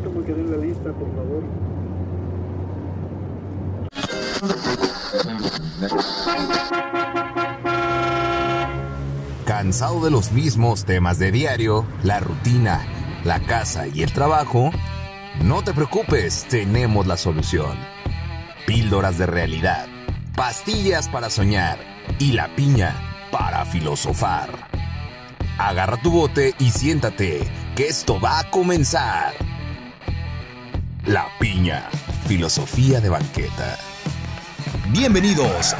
ver cómo la lista, por favor. ¿Cansado de los mismos temas de diario, la rutina, la casa y el trabajo? No te preocupes, tenemos la solución. Píldoras de realidad, pastillas para soñar y la piña para filosofar. Agarra tu bote y siéntate, que esto va a comenzar. La piña, filosofía de banqueta. Bienvenidos